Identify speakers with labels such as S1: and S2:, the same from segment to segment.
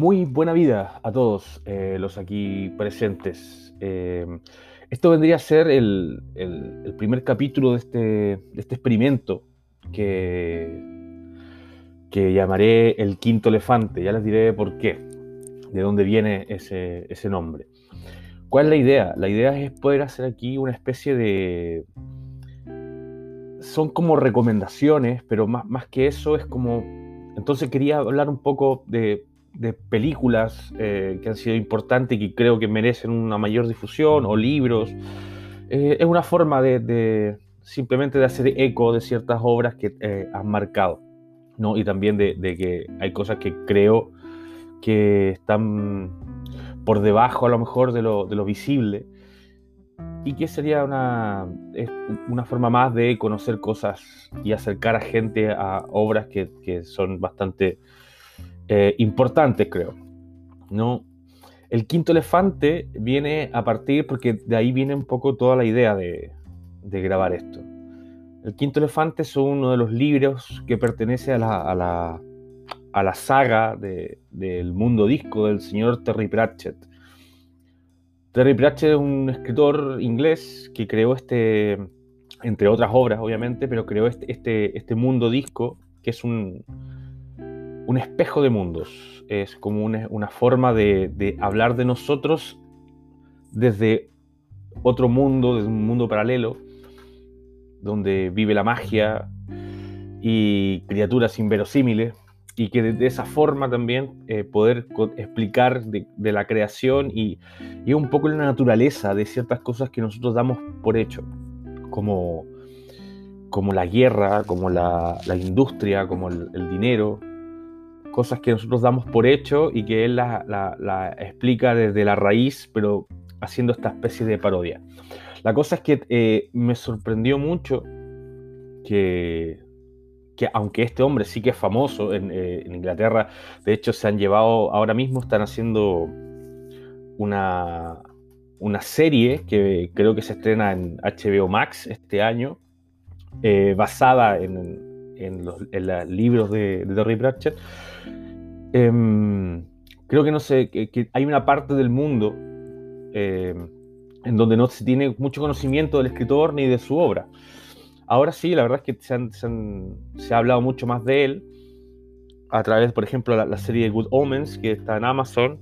S1: Muy buena vida a todos eh, los aquí presentes. Eh, esto vendría a ser el, primer capítulo de este, este experimento que, que, llamaré el quinto elefante. Ya les diré por qué, de dónde viene ese, ese nombre. ¿Cuál es la idea? La idea es poder hacer aquí una especie de... Son como recomendaciones, pero más, más que eso es como... Entonces quería hablar un poco de de películas eh, que han sido importantes y que creo que merecen una mayor difusión, o libros. Eh, es una forma de, simplemente de hacer eco de ciertas obras que eh, han marcado, ¿no? Y también de, que hay cosas que creo que están por debajo a lo mejor de lo, de lo visible y que sería una, una forma más de conocer cosas y acercar a gente a obras que, que son bastante eh, importantes, creo. ¿no? El quinto elefante viene a partir, porque de ahí viene un poco toda la idea de, grabar esto. El quinto elefante es uno de los libros que pertenece a la, a la, a la saga del mundo disco del señor Terry Pratchett. Terry Pratchett es un escritor inglés que creó este, entre otras obras obviamente, pero creó este, este, este mundo disco, que es un, un espejo de mundos, es como una, forma de, hablar de nosotros desde otro mundo, desde un mundo paralelo, donde vive la magia y criaturas inverosímiles, y que de, esa forma también eh, poder explicar de, la creación y, un poco la naturaleza de ciertas cosas que nosotros damos por hecho, como, como la guerra, como la, industria, como el dinero, cosas que nosotros damos por hecho y que él la, explica desde la raíz, pero haciendo esta especie de parodia. La cosa es que eh, me sorprendió mucho que, que, aunque este hombre sí que es famoso en, eh, en, Inglaterra, de hecho se han llevado, ahora mismo están haciendo una, una serie que creo que se estrena en HBO Max este año, eh, basada en, en los, libros de, de Terry Pratchett, em, creo que no sé, que, hay una parte del mundo em, en donde no se tiene mucho conocimiento del escritor ni de su obra. Ahora sí, la verdad es que se, ha hablado mucho más de él a través, por ejemplo, la, la serie Good Omens, que está en Amazon,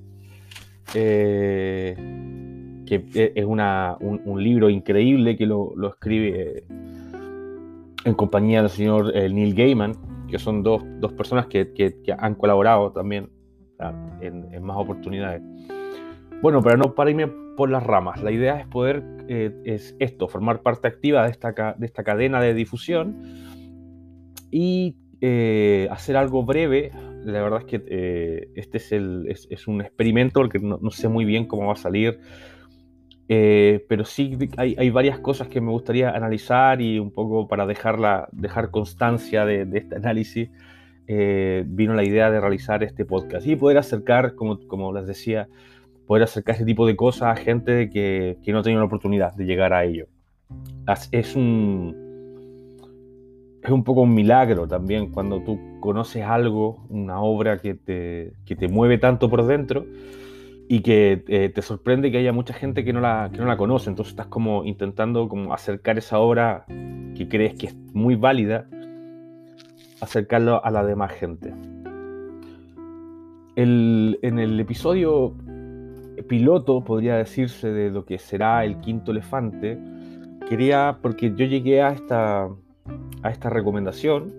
S1: eh, que e, es un, libro increíble que lo escribe en compañía del señor eh, Neil Gaiman, que son dos, dos personas que, que, han colaborado también en, en, más oportunidades. Bueno, pero no para irme por las ramas, la idea es poder, eh, es esto, formar parte activa de esta, de esta cadena de difusión y eh, hacer algo breve. La verdad es que este es, el, es, es, un experimento, porque no, no sé muy bien cómo va a salir eh, pero sí hay, varias cosas que me gustaría analizar y un poco para dejarla, dejar constancia de, este análisis, eh, vino la idea de realizar este podcast y poder acercar, como, como les decía, poder acercar este tipo de cosas a gente que, que no tenido la oportunidad de llegar a ello. Es un, es un poco un milagro también cuando tú conoces algo, una obra que te, que te mueve tanto por dentro y que eh, te sorprende que haya mucha gente que no, la, que no la conoce. Entonces estás como intentando como acercar esa obra que crees que es muy válida, acercarlo a la demás gente. El, en el episodio piloto, podría decirse, de lo que será el quinto elefante, quería, porque yo llegué a esta, a esta recomendación,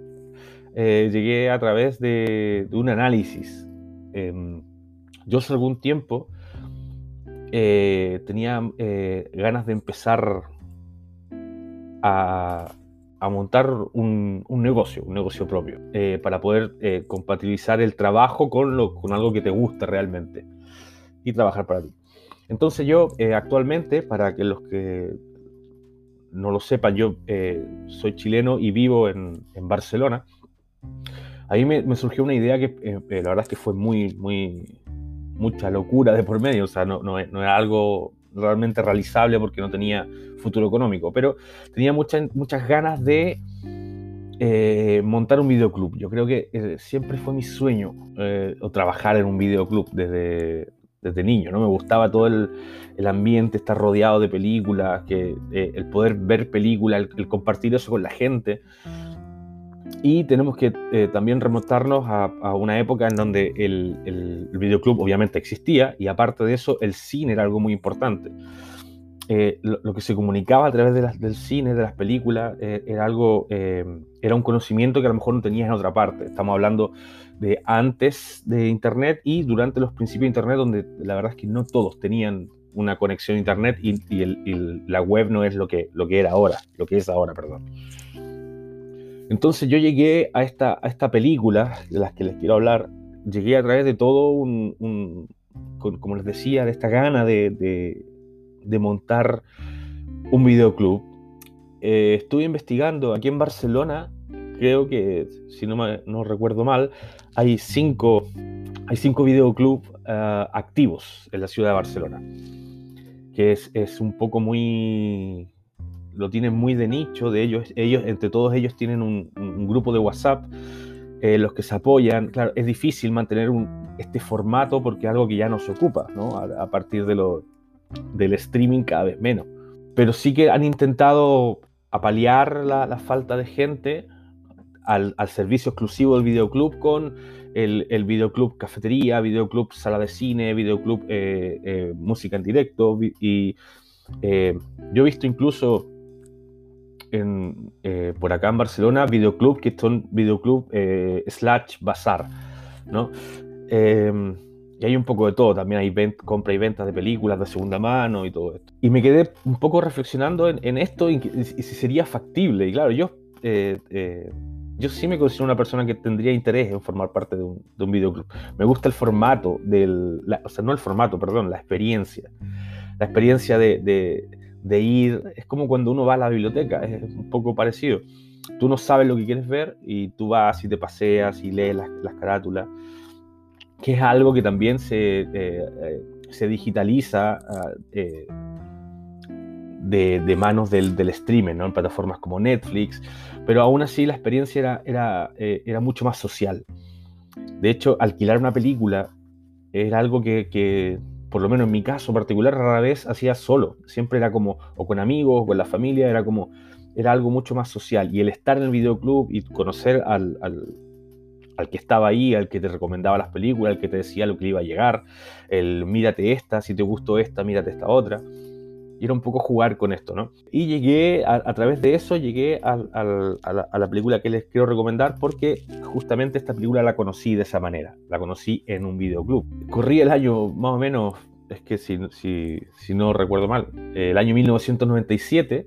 S1: eh, llegué a través de, un análisis. Em, yo hace algún tiempo eh, tenía eh, ganas de empezar a, montar un, negocio, un negocio propio, eh, para poder compatibilizar el trabajo con, lo, con algo que te gusta realmente y trabajar para ti. Entonces yo actualmente, para que los que no lo sepan, yo soy chileno y vivo en, Barcelona. Ahí me, me, surgió una idea que la verdad es que fue muy, muy, mucha locura de por medio, o sea, no, no, era algo realmente realizable porque no tenía futuro económico, pero tenía muchas muchas ganas de eh, montar un videoclub. Yo creo que eh, siempre fue mi sueño eh, o trabajar en un videoclub desde, desde niño. ¿no? Me gustaba todo el, el ambiente, estar rodeado de películas, que, el poder ver películas, el, compartir eso con la gente. Y tenemos que también remontarnos a, una época en donde el, el, videoclub obviamente existía y aparte de eso el cine era algo muy importante. Eh, lo, que se comunicaba a través del cine, de las películas, eh, era algo, eh, era un conocimiento que a lo mejor no tenías en otra parte. Estamos hablando de antes de Internet y durante los principios de Internet, donde la verdad es que no todos tenían una conexión a Internet y, la web no es lo que, lo que era ahora, lo que es ahora, perdón. Entonces yo llegué a esta, a esta película de las que les quiero hablar, llegué a través de todo un, como les decía, de esta gana de de montar un videoclub. Eh, estuve investigando aquí en Barcelona, creo que, si no, no recuerdo mal, hay cinco, hay cinco videoclubs eh, activos en la ciudad de Barcelona, que es, es, un poco muy... lo tienen muy de nicho, de ellos, ellos entre todos ellos tienen un, grupo de WhatsApp, eh, los que se apoyan. Claro, es difícil mantener este formato porque es algo que ya no se ocupa, ¿no? A, a partir de, lo, del streaming cada vez menos. Pero sí que han intentado apalear la, falta de gente al, servicio exclusivo del videoclub con el, el, videoclub cafetería, videoclub sala de cine, videoclub eh, eh, música en directo. Y eh, yo he visto incluso por acá en Barcelona videoclub que son videoclub slash bazar, ¿no? Y hay un poco de todo, también hay compra y ventas de películas de segunda mano y todo esto. Y me quedé un poco reflexionando en, esto y, si sería factible. Y claro, yo, eh, eh, yo sí me considero una persona que tendría interés en formar parte de un, de un videoclub. Me gusta el formato, del, o sea, no el formato, perdón, la experiencia. La experiencia de, de, ir, es como cuando uno va a la biblioteca, es un poco parecido. Tú no sabes lo que quieres ver y tú vas y te paseas y lees las, las carátulas que es algo que también se, eh, eh, se digitaliza ah, eh, de, manos del, del, streaming, ¿no? en plataformas como Netflix, pero aún así la experiencia era, era, era mucho más social. De hecho, alquilar una película era algo que, por lo menos en mi caso particular, rara vez hacía solo. Siempre era como, o con amigos, o con la familia, era como, era algo mucho más social. Y el estar en el videoclub y conocer al, al al que estaba ahí, al que te recomendaba las películas, al que te decía lo que iba a llegar, el mírate esta, si te gustó esta, mírate esta otra. Y era un poco jugar con esto, ¿no? Y llegué, a, través de eso, llegué a, la, película que les quiero recomendar porque justamente esta película la conocí de esa manera. La conocí en un videoclub. Corrí el año más o menos, es que si, si, no recuerdo mal, el año 1997.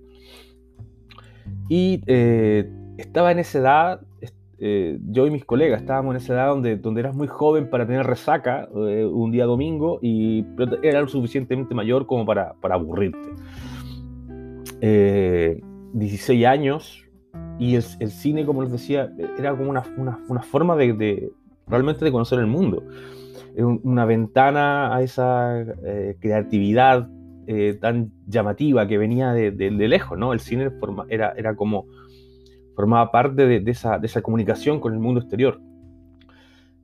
S1: Y eh, estaba en esa edad, eh, yo y mis colegas estábamos en esa edad donde, donde eras muy joven para tener resaca eh, un día domingo y era lo suficientemente mayor como para, para aburrirte. 16 eh, años y el, el, cine, como les decía, era como una, una, una forma de, de, realmente de conocer el mundo. Una ventana a esa creatividad tan llamativa que venía de, de, lejos, ¿no? El cine era, era como formaba parte de, esa, comunicación con el mundo exterior.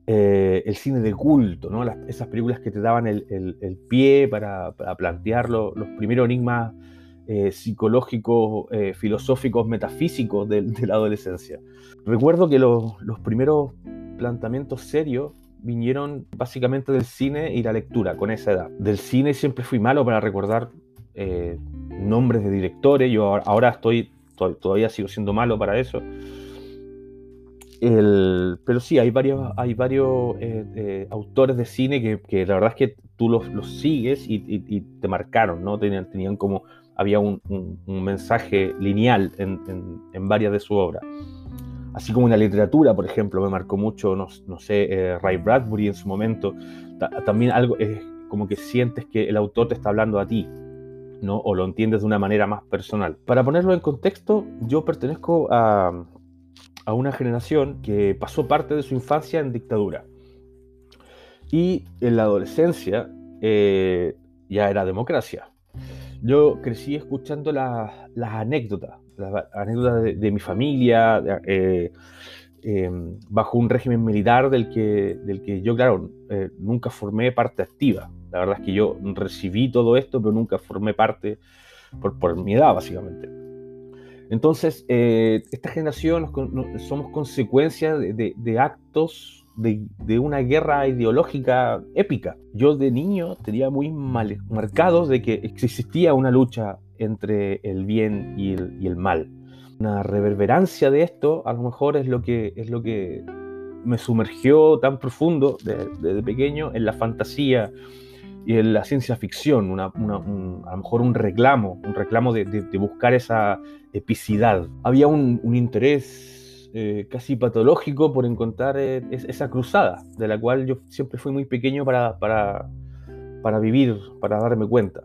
S1: Eh, el cine de culto, ¿no? esas películas que te daban el, pie para, plantear los primeros enigmas eh, psicológicos, eh, filosóficos, metafísicos de, la adolescencia. Recuerdo que los primeros planteamientos serios vinieron básicamente del cine y la lectura con esa edad. Del cine siempre fui malo para recordar nombres de directores. Yo ahora estoy todavía sigo siendo malo para eso. pero sí, hay varios, hay varios eh, eh, autores de cine que, la verdad es que tú los, sigues y, te marcaron, ¿no? Tenían, tenían como, había un, mensaje lineal en, varias de su obra. Así como en la literatura, por ejemplo, me marcó mucho, no, sé, eh, Ray Bradbury en su momento. también algo, es como que sientes que el autor te está hablando a ti, ¿no? o lo entiendes de una manera más personal. Para ponerlo en contexto, yo pertenezco a, una generación que pasó parte de su infancia en dictadura. Y en la adolescencia eh, ya era democracia. Yo crecí escuchando las anécdotas anécdotas de, mi familia, eh, em, bajo un régimen militar del que, del que yo, claro, eh, nunca formé parte activa. La verdad es que yo recibí todo esto, pero nunca formé parte por, por mi edad, básicamente. Entonces, eh, esta generación somos consecuencia de, actos de, una guerra ideológica épica. Yo de niño tenía muy mal, marcado de que existía una lucha entre el bien y el, mal. Una reverberancia de esto a lo mejor es lo que, es lo que me sumergió tan profundo desde pequeño en la fantasía, y en la ciencia ficción, una, a lo mejor un reclamo, un reclamo de, buscar esa epicidad. Había un, interés eh, casi patológico por encontrar eh, esa cruzada, de la cual yo siempre fui muy pequeño para, para, para vivir, para darme cuenta.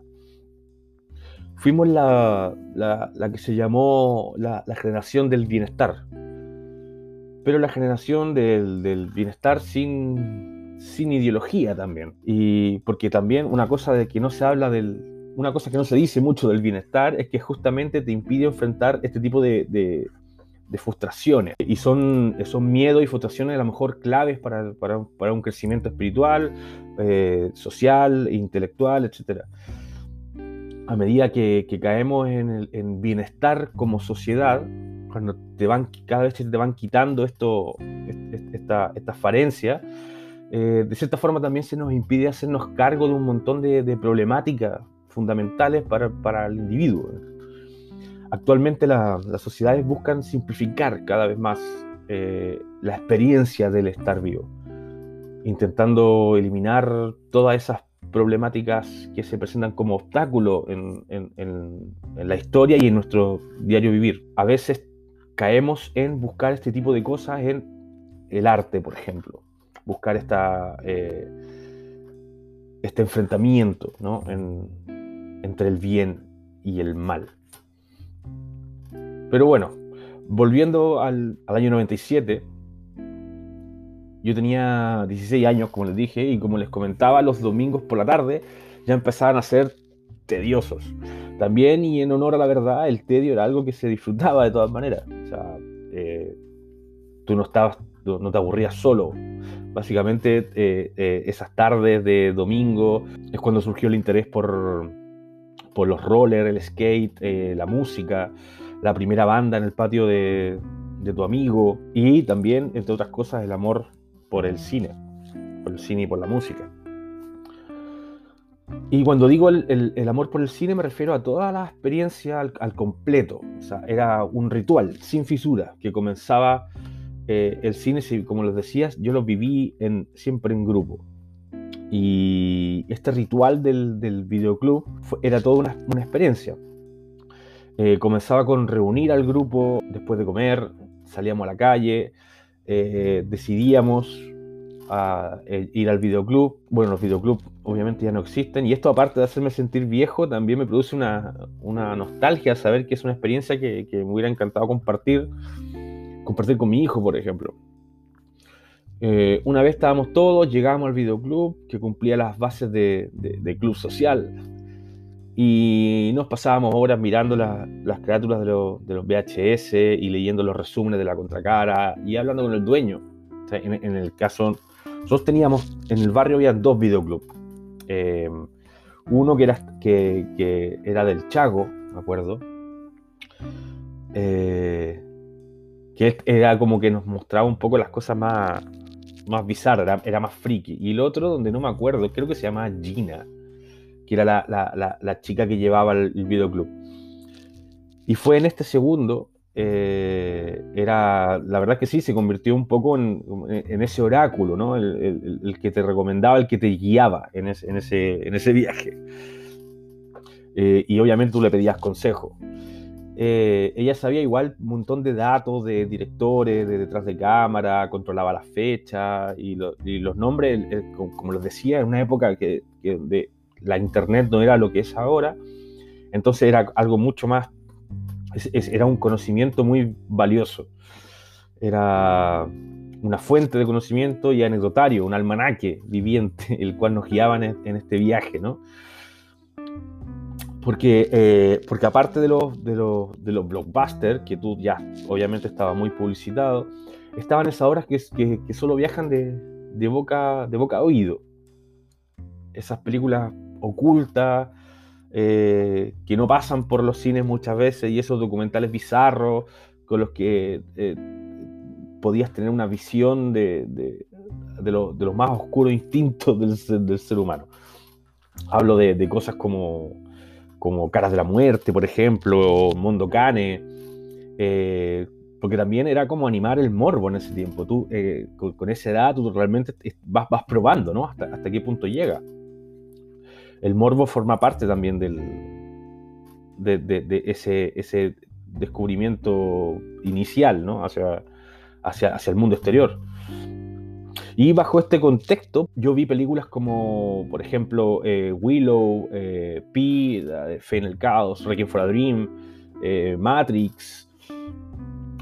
S1: Fuimos la, la, la que se llamó la, generación del bienestar, pero la generación del, del bienestar sin, sin ideología también. Y porque también una cosa de que no se habla del. Una cosa que no se dice mucho del bienestar es que justamente te impide enfrentar este tipo de, frustraciones. Y son, son miedos y frustraciones a lo mejor claves para, para, un crecimiento espiritual, eh, social, intelectual, etc. A medida que, caemos en, el, en, bienestar como sociedad, cuando te van, cada vez te van quitando esto, esta, esta falencia, eh, de cierta forma también se nos impide hacernos cargo de un montón de, problemáticas fundamentales para, el individuo. Actualmente las sociedades buscan simplificar cada vez más eh, la experiencia del estar vivo, intentando eliminar todas esas problemáticas que se presentan como obstáculos en, la historia y en nuestro diario vivir. A veces caemos en buscar este tipo de cosas en el arte, por ejemplo buscar esta, eh, este enfrentamiento entre el bien y el mal. Pero bueno, volviendo al, año 97, yo tenía 16 años, como les dije, y como les comentaba, los domingos por la tarde ya empezaban a ser tediosos. También, y en honor a la verdad, el tedio era algo que se disfrutaba de todas maneras. O sea, eh, tú no estabas, no te aburrías solo. Básicamente eh, eh, esas tardes de domingo es cuando surgió el interés por, por los rollers, el skate, eh, la música, la primera banda en el patio de, tu amigo y también, entre otras cosas, el amor por el cine, por el cine y por la música. Y cuando digo el, amor por el cine me refiero a toda la experiencia al, completo. Era un ritual sin fisura que comenzaba eh, el cine, como les decías, yo lo viví siempre en grupo. Y este ritual del, del videoclub era toda una, experiencia. Eh, comenzaba con reunir al grupo después de comer, salíamos a la calle, eh, decidíamos a, ir al videoclub. Bueno, los videoclubs obviamente ya no existen y esto aparte de hacerme sentir viejo, también me produce una, nostalgia saber que es una experiencia que me hubiera encantado compartir compartir con mi hijo, por ejemplo. Eh, una vez estábamos todos, llegamos al videoclub que cumplía las bases de, club social y nos pasábamos horas mirando las carátulas de, los VHS y leyendo los resúmenes de la contracara y hablando con el dueño. en, el caso, nosotros teníamos, en el barrio había dos videoclubs. Eh, uno que era, que, era del Chago, me acuerdo. Eh, que era como que nos mostraba un poco las cosas más, más bizarras, era, más friki. Y el otro, donde no me acuerdo, creo que se llamaba Gina, que era la, chica que llevaba el, videoclub. Y fue en este segundo, eh, era, la verdad que sí, se convirtió un poco en, ese oráculo, ¿no? El, que te recomendaba, el que te guiaba en ese, en ese, en ese viaje. Eh, y obviamente tú le pedías consejo. Eh, ella sabía igual un montón de datos de directores, de detrás de cámara, controlaba las fechas y, los nombres, como, les decía, en una época que, de, la internet no era lo que es ahora, entonces era algo mucho más, era un conocimiento muy valioso, era una fuente de conocimiento y anecdotario, un almanaque viviente, el cual nos guiaba en, en este viaje, ¿no? Porque, eh, porque aparte de los, de, los, de los blockbusters, que tú ya obviamente estaba muy publicitado, estaban esas obras que, solo viajan de, de, boca, de boca a oído. Esas películas ocultas, eh, que no pasan por los cines muchas veces, y esos documentales bizarros con los que eh, podías tener una visión de, de, de, los más oscuros instintos del, del ser humano. Hablo de, cosas como, como Caras de la Muerte, por ejemplo, o Mondo Cane, eh, porque también era como animar el morbo en ese tiempo. Tú, eh, con, esa edad, tú realmente vas, probando, ¿no? Hasta, hasta qué punto llega. El morbo forma parte también del, de, de, ese, ese descubrimiento inicial, ¿no? Hacia, hacia, hacia el mundo exterior. Y bajo este contexto, yo vi películas como, por ejemplo, eh, Willow, Pi, Fe en el Caos, Requiem for a Dream, eh, Matrix,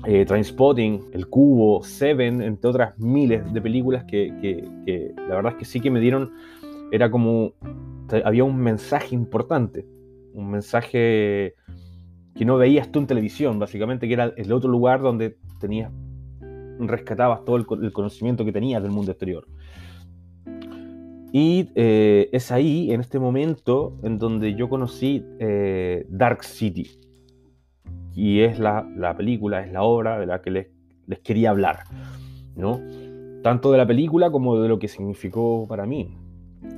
S1: eh, El Cubo, Seven, entre otras miles de películas que, que, la verdad es que sí que me dieron, era como, había un mensaje importante, un mensaje que no veías tú en televisión, básicamente, que era el otro lugar donde tenías rescatabas todo el, conocimiento que tenías del mundo exterior. Y eh, es ahí, en este momento, en donde yo conocí eh, Dark City. Y es la, la, película, es la obra de la que les, les, quería hablar. ¿no? Tanto de la película como de lo que significó para mí.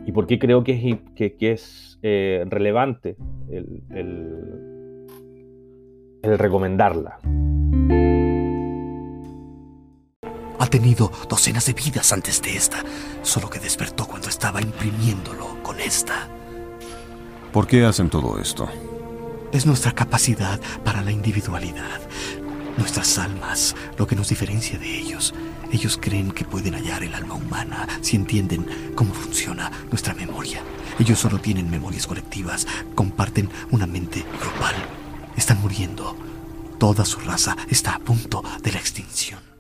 S1: Y por qué creo que es, que, que es eh, relevante el, el, el recomendarla.
S2: Ha tenido docenas de vidas antes de esta, solo que despertó cuando estaba imprimiéndolo con esta.
S3: ¿Por qué hacen todo esto?
S2: Es nuestra capacidad para la individualidad, nuestras almas, lo que nos diferencia de ellos. Ellos creen que pueden hallar el alma humana si entienden cómo funciona nuestra memoria. Ellos solo tienen memorias colectivas, comparten una mente global. Están muriendo. Toda su raza está a punto de la extinción.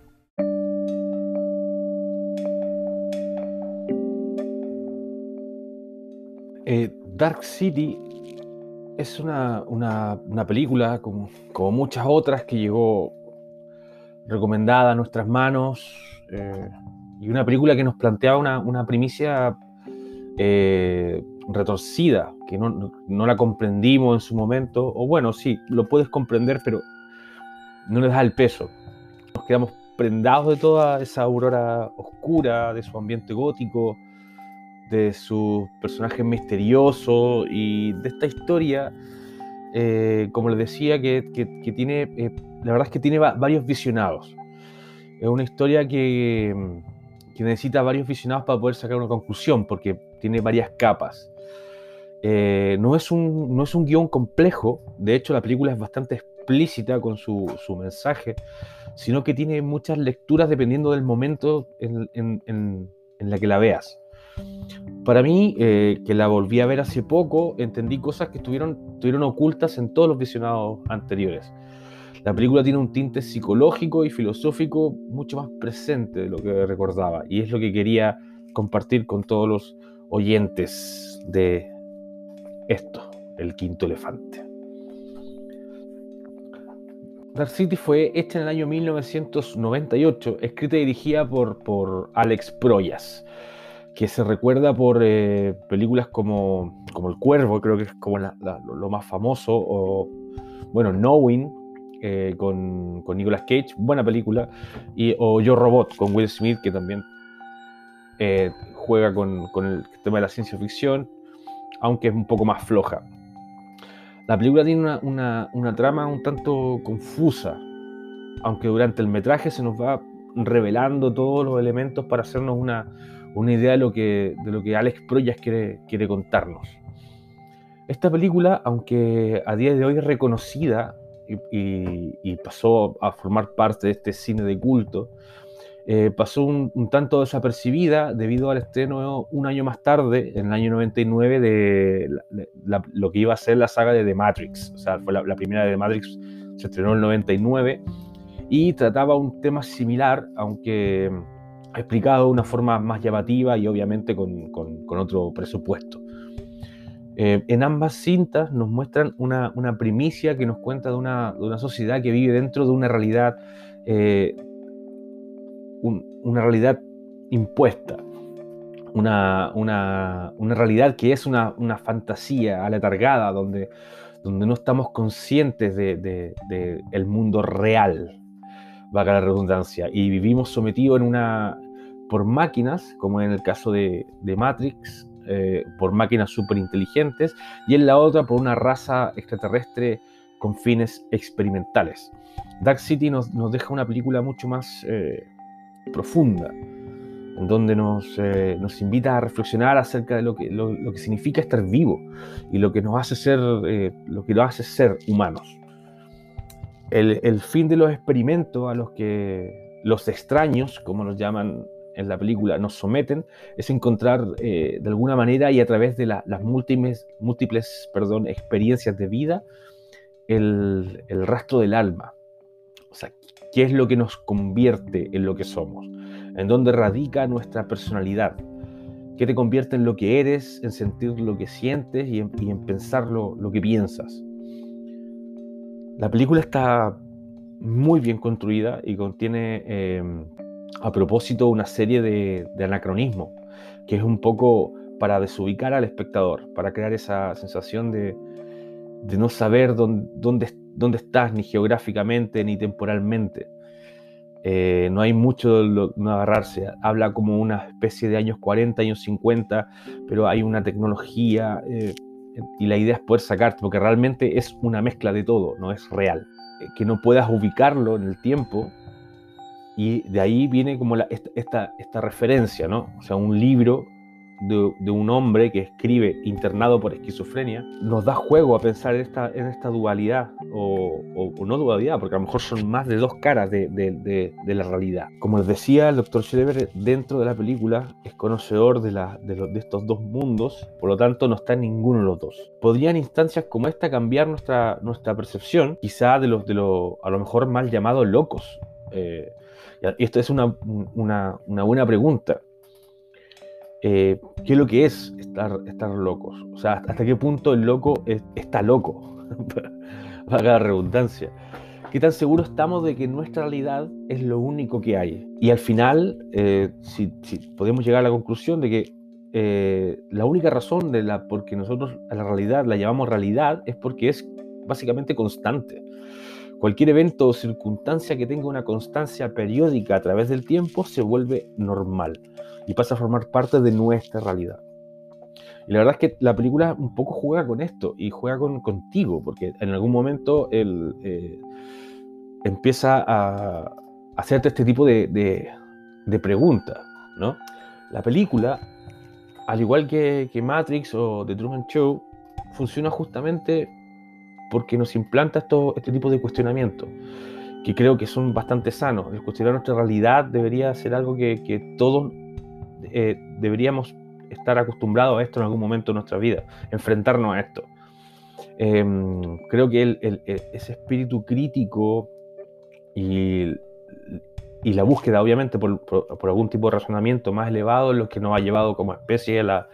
S1: Eh, Dark City es una, una, película, como, como, muchas otras, que llegó recomendada a nuestras manos eh, y una película que nos planteaba una, una primicia eh, retorcida, que no, no, la comprendimos en su momento, o bueno, sí, lo puedes comprender, pero no le das el peso. Nos quedamos prendados de toda esa aurora oscura, de su ambiente gótico, de su personaje misterioso y de esta historia, eh, como les decía, que, que, tiene, eh, la verdad es que tiene varios visionados. Es una historia que, que, necesita varios visionados para poder sacar una conclusión, porque tiene varias capas. Eh, no, es un, no es un guion complejo, de hecho la película es bastante explícita con su, su mensaje, sino que tiene muchas lecturas dependiendo del momento en, en, en, en la que la veas. Para mí, eh, que la volví a ver hace poco, entendí cosas que estuvieron, estuvieron ocultas en todos los visionados anteriores. La película tiene un tinte psicológico y filosófico mucho más presente de lo que recordaba, y es lo que quería compartir con todos los oyentes de esto, el quinto elefante. Dark City fue hecha en el año 1998, escrita y dirigida por, por Alex Proyas que se recuerda por eh, películas como, como El Cuervo, creo que es como la, lo más famoso, o bueno, Knowing, eh, con, con, Nicolas Cage, buena película, y, o Yo Robot, con Will Smith, que también eh, juega con, con, el tema de la ciencia ficción, aunque es un poco más floja. La película tiene una, una, una trama un tanto confusa, aunque durante el metraje se nos va revelando todos los elementos para hacernos una, una idea de lo que, de lo que Alex Proyas quiere, quiere contarnos. Esta película, aunque a día de hoy es reconocida y, y, pasó a formar parte de este cine de culto, eh, pasó un, tanto desapercibida debido al estreno un año más tarde, en el año 99, de lo que iba a ser la saga de The Matrix. O sea, fue la, la primera de The Matrix, se estrenó en el 99 y trataba un tema similar, aunque explicado de una forma más llamativa y obviamente con, con, otro presupuesto. Eh, en ambas cintas nos muestran una, primicia que nos cuenta de una, sociedad que vive dentro de una realidad, eh, una realidad impuesta, una, realidad que es una, fantasía aletargada, donde, donde no estamos conscientes del de, el mundo real, vaga la redundancia, y vivimos sometidos en una, por máquinas, como en el caso de, Matrix, eh, por máquinas súper inteligentes, y en la otra por una raza extraterrestre con fines experimentales. Dark City nos, deja una película mucho más eh, profunda, en donde nos, eh, nos, invita a reflexionar acerca de lo que, lo, que, significa estar vivo y lo que nos hace ser, lo que nos hace ser humanos. El, el, fin de los experimentos a los que los extraños, como los llaman en la película nos someten es encontrar eh, de alguna manera y a través de las múltiples, experiencias de vida el, rastro del alma. O sea, ¿qué es lo que nos convierte en lo que somos? ¿En dónde radica nuestra personalidad? ¿Qué te convierte en lo que eres, en sentir lo que sientes y en, pensar lo, que piensas? La película está muy bien construida y contiene em, a propósito una serie de, anacronismos, que es un poco para desubicar al espectador, para crear esa sensación de, no saber dónde, dónde, estás, ni geográficamente, ni temporalmente. Eh, no hay mucho de no agarrarse. Habla como una especie de años 40, años 50, pero hay una tecnología eh, y la idea es poder sacarte, porque realmente es una mezcla de todo, no es real. Eh, que no puedas ubicarlo en el tiempo y de ahí viene como esta, esta, referencia, ¿no? O sea, un libro de, un hombre que escribe internado por esquizofrenia, nos da juego a pensar en esta, en esta dualidad, o, no dualidad, porque a lo mejor son más de dos caras de, de la realidad. Como les decía, el doctor Schreber dentro de la película es conocedor de, la, de, estos dos mundos, por lo tanto no está en ninguno de los dos. ¿Podrían instancias como esta cambiar nuestra, nuestra percepción, quizá de los, de los, a lo mejor mal llamados locos? Eh, y esto es una, buena pregunta. Eh, ¿Qué es lo que es estar, estar locos? O sea, ¿hasta qué punto el loco está loco? Para la redundancia. ¿Qué tan seguros estamos de que nuestra realidad es lo único que hay? Y al final, eh, si, podemos llegar a la conclusión de que eh, la única razón de la por nosotros a la realidad la llamamos realidad es porque es básicamente constante. Cualquier evento o circunstancia que tenga una constancia periódica a través del tiempo se vuelve normal y pasa a formar parte de nuestra realidad. Y la verdad es que la película un poco juega con esto y juega con, contigo, porque en algún momento él eh, empieza a hacerte este tipo de, preguntas, ¿no? La película, al igual que, que Matrix o The Truman Show, funciona justamente porque nos implanta esto, este tipo de cuestionamientos, que creo que son bastante sanos. El cuestionar nuestra realidad debería ser algo que, todos eh, deberíamos estar acostumbrados a esto en algún momento de nuestra vida, enfrentarnos a esto. Em, creo que ese espíritu crítico y, y, la búsqueda, obviamente, por, algún tipo de razonamiento más elevado es lo que nos ha llevado como especie a la,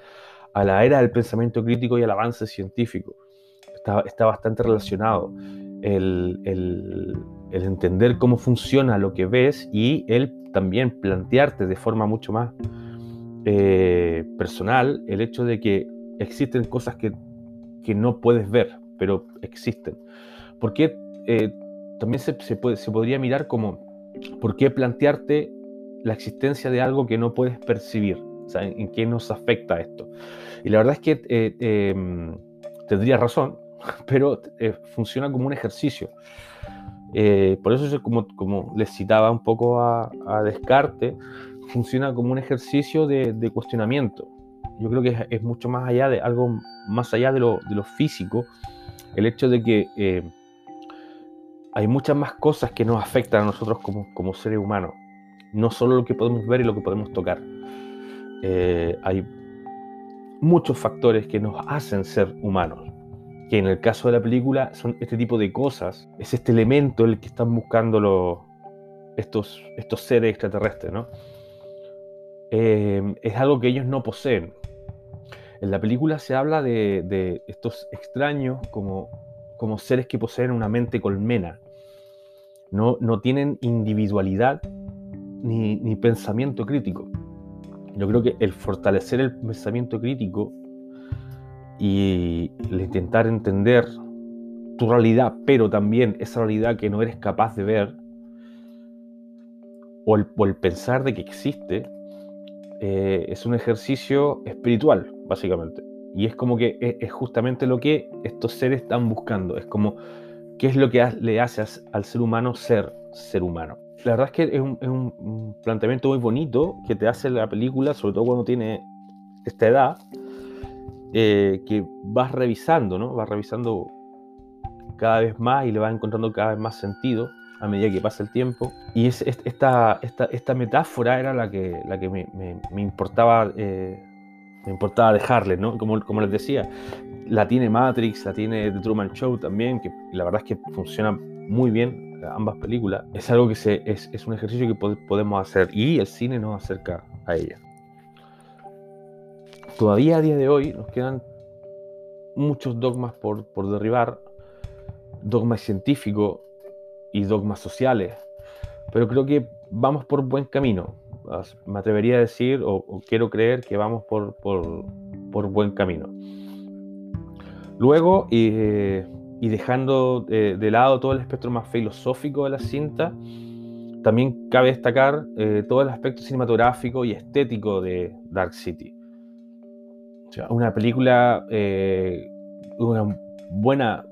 S1: a la era del pensamiento crítico y al avance científico está, bastante relacionado. El, entender cómo funciona lo que ves y el también plantearte de forma mucho más eh, personal el hecho de que existen cosas que, no puedes ver, pero existen. Porque eh, también se, puede, se podría mirar como, ¿por qué plantearte la existencia de algo que no puedes percibir? ¿en, qué nos afecta esto? Y la verdad es que eh, em, tendría razón, pero eh, funciona como un ejercicio. Eh, por eso, es como, como les citaba un poco a, Descartes, funciona como un ejercicio de, cuestionamiento. Yo creo que es, mucho más allá de algo más allá de lo, físico, el hecho de que eh, hay muchas más cosas que nos afectan a nosotros como, como seres humanos, no solo lo que podemos ver y lo que podemos tocar. hay muchos factores que nos hacen ser humanos que en el caso de la película son este tipo de cosas, es este elemento el que están buscando estos, estos seres extraterrestres, ¿no? Eh, es algo que ellos no poseen. En la película se habla de, estos extraños como, como seres que poseen una mente colmena. No, no tienen individualidad ni, ni pensamiento crítico. Yo creo que el fortalecer el pensamiento crítico y el intentar entender tu realidad, pero también esa realidad que no eres capaz de ver, o el, pensar de que existe, eh, es un ejercicio espiritual, básicamente. Y es como que es, justamente lo que estos seres están buscando. Es como, ¿qué es lo que le hace al ser humano ser ser humano? La verdad es que es un, planteamiento muy bonito que te hace la película, sobre todo cuando tiene esta edad, eh, que vas revisando, ¿no? Vas revisando cada vez más y le vas encontrando cada vez más sentido a medida que pasa el tiempo. Y es, esta, esta, esta, metáfora era la que, la que me, me, importaba, eh, me importaba dejarles, ¿no? Como, como les decía, la tiene Matrix, la tiene The Truman Show también, que la verdad es que funciona muy bien ambas películas. Es algo que se, es, es un ejercicio que podemos hacer y el cine nos acerca a ella. Todavía a día de hoy nos quedan muchos dogmas por, derribar, dogmas científicos, y dogmas sociales. Pero creo que vamos por buen camino. Me atrevería a decir, o, quiero creer que vamos por, por, buen camino. Luego, y dejando de, lado todo el espectro más filosófico de la cinta, también cabe destacar eh, todo el aspecto cinematográfico y estético de Dark City. Una película, eh, una buena,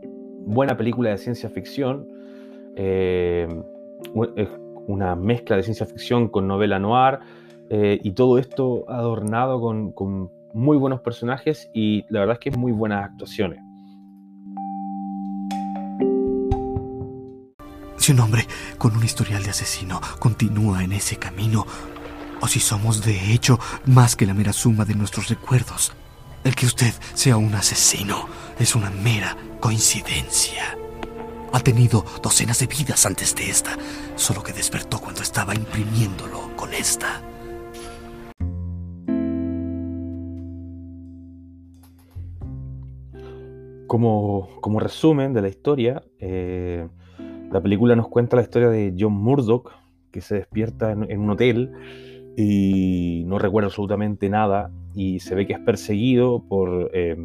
S1: buena película de ciencia ficción eh, una mezcla de ciencia ficción con novela noir eh, y todo esto adornado con, muy buenos personajes y la verdad es que muy buenas actuaciones.
S2: Si un hombre con un historial de asesino continúa en ese camino, o si somos de hecho más que la mera suma de nuestros recuerdos, el que usted sea un asesino es una mera coincidencia. Ha tenido docenas de vidas antes de esta, solo que despertó cuando estaba imprimiéndolo con esta.
S1: Como, como resumen de la historia, eh, la película nos cuenta la historia de John Murdoch, que se despierta en, un hotel y no recuerda absolutamente nada y se ve que es perseguido por... Eh,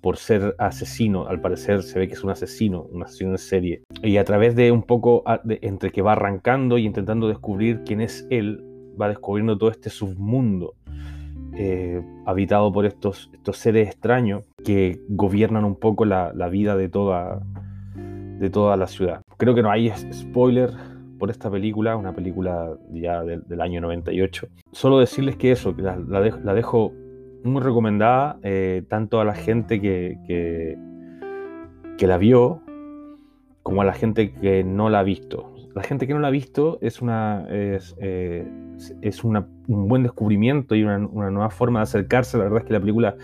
S1: por ser asesino, al parecer se ve que es un asesino, un asesino en serie. Y a través de un poco, entre que va arrancando y intentando descubrir quién es él, va descubriendo todo este submundo eh, habitado por estos, estos seres extraños que gobiernan un poco la, vida de toda, de toda la ciudad. Creo que no hay spoiler por esta película, una película ya del, año 98. Solo decirles que eso, la, dejo muy recomendada, eh, tanto a la gente que, que, la vio como a la gente que no la ha visto. La gente que no la ha visto es, una, es, eh, un buen descubrimiento y una, nueva forma de acercarse. La verdad es que la película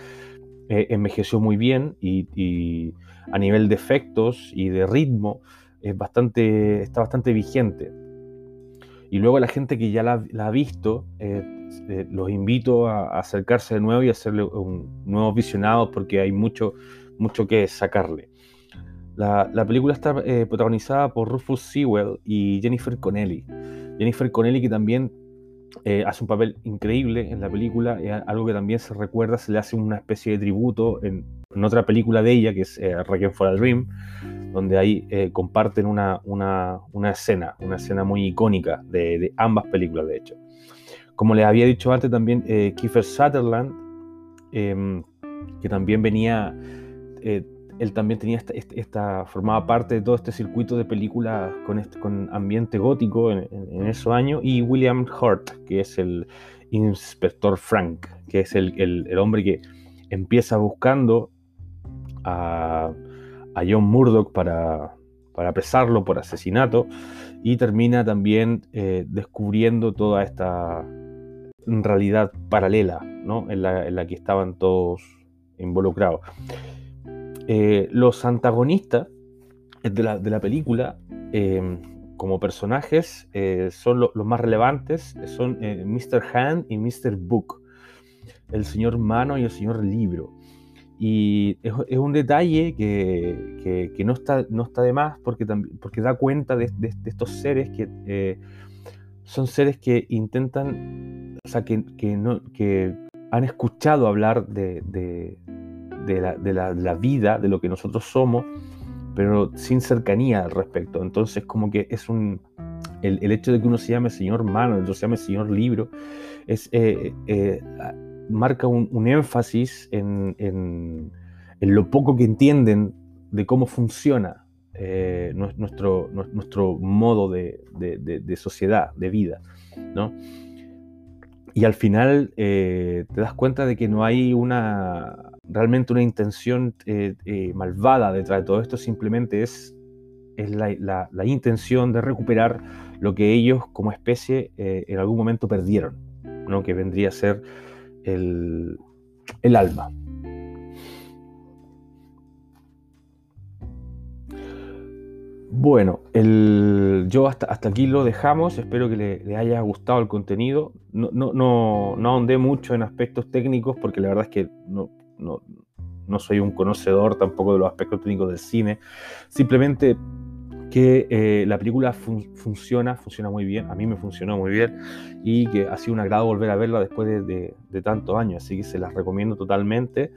S1: eh, envejeció muy bien y, a nivel de efectos y de ritmo es bastante, está bastante vigente. Y luego la gente que ya la, ha visto, eh, los invito a, acercarse de nuevo y hacerle un nuevo visionado porque hay mucho, mucho que sacarle. La, película está eh, protagonizada por Rufus Sewell y Jennifer Connelly. Jennifer Connelly que también eh, hace un papel increíble en la película, algo que también se recuerda, se le hace una especie de tributo en, otra película de ella, que es Requiem for a Dream, donde ahí comparten una, una, una, escena, una escena muy icónica de, ambas películas, de hecho. Como les había dicho antes también, eh, Kiefer Sutherland, em, que también venía, eh, él también tenía esta, formaba parte de todo este circuito de películas con, este, con ambiente gótico en, esos años, y William Hurt, que es el inspector Frank, que es el, hombre que empieza buscando a, John Murdoch para, para apresarlo por asesinato y termina también eh, descubriendo toda esta realidad paralela ¿no? en, la, que estaban todos involucrados. Eh, los antagonistas de la, de la película, eh, como personajes, son los más relevantes, son Mr. Hand y Mr. Book. el señor mano y el señor libro. Y es, un detalle que, no, está, no está de más porque, porque da cuenta de, estos seres que eh, son seres que intentan, o sea, que, que han escuchado hablar de, la, la, vida, de lo que nosotros somos, pero sin cercanía al respecto. Entonces, como que es un. El, hecho de que uno se llame señor mano, el otro se llame señor libro, es, eh, eh, marca un, énfasis en, lo poco que entienden de cómo funciona eh, nuestro, modo de, sociedad, de vida. ¿no? Y al final te das cuenta de que no hay una, realmente una intención eh, eh, malvada detrás de todo esto, simplemente es, es la, intención de recuperar lo que ellos como especie eh, en algún momento perdieron, ¿no? que vendría a ser el, el alma. Bueno, el, yo hasta, hasta aquí lo dejamos, espero que le, haya gustado el contenido. No, no, no, no ahondé mucho en aspectos técnicos porque la verdad es que no, no, no soy un conocedor tampoco de los aspectos técnicos del cine, simplemente que eh, la película funciona, funciona muy bien, a mí me funcionó muy bien y que ha sido un agrado volver a verla después de, tantos años, así que se las recomiendo totalmente.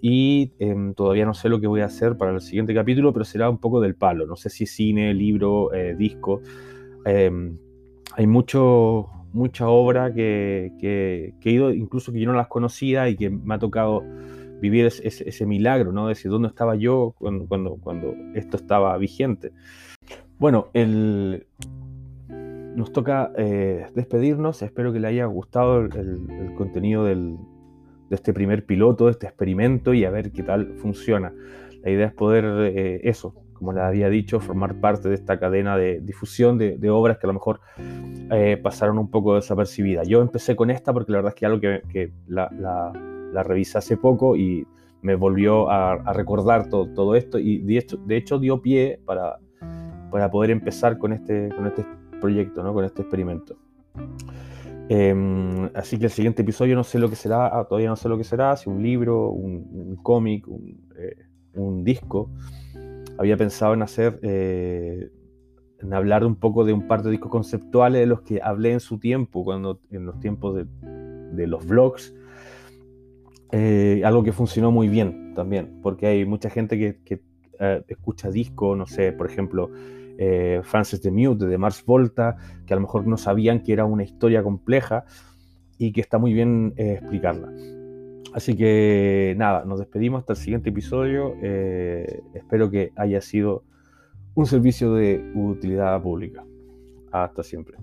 S1: Y em, todavía no sé lo que voy a hacer para el siguiente capítulo, pero será un poco del palo, no sé si cine, libro, eh, disco, em, hay mucho, mucha obra que, que, he ido, incluso que yo no las conocía y que me ha tocado vivir ese, milagro, ¿no? Decir, ¿dónde estaba yo cuando, cuando, cuando esto estaba vigente? Bueno, el, nos toca eh, despedirnos. Espero que le haya gustado el, contenido del, de este primer piloto, de este experimento y a ver qué tal funciona. La idea es poder eh, eso, como les había dicho, formar parte de esta cadena de difusión de, obras que a lo mejor eh, pasaron un poco desapercibidas. Yo empecé con esta porque la verdad es que algo que, la, revisé hace poco y me volvió a, recordar todo, todo, esto y de hecho, de hecho dio pie para, para poder empezar con este, con este proyecto, ¿no? con este experimento. Em, así que el siguiente episodio no sé lo que será, ah, todavía no sé lo que será, si un libro, un, cómic, un, eh, un disco había pensado en hacer, eh, en hablar un poco de un par de discos conceptuales de los que hablé en su tiempo, cuando en los tiempos de, los vlogs, eh, algo que funcionó muy bien también, porque hay mucha gente que, eh, escucha disco, no sé, por ejemplo, Francis de Mute de Mars Volta, que a lo mejor no sabían que era una historia compleja y que está muy bien explicarla. Así que nada, nos despedimos hasta el siguiente episodio. Eh, espero que haya sido un servicio de utilidad pública. Hasta siempre.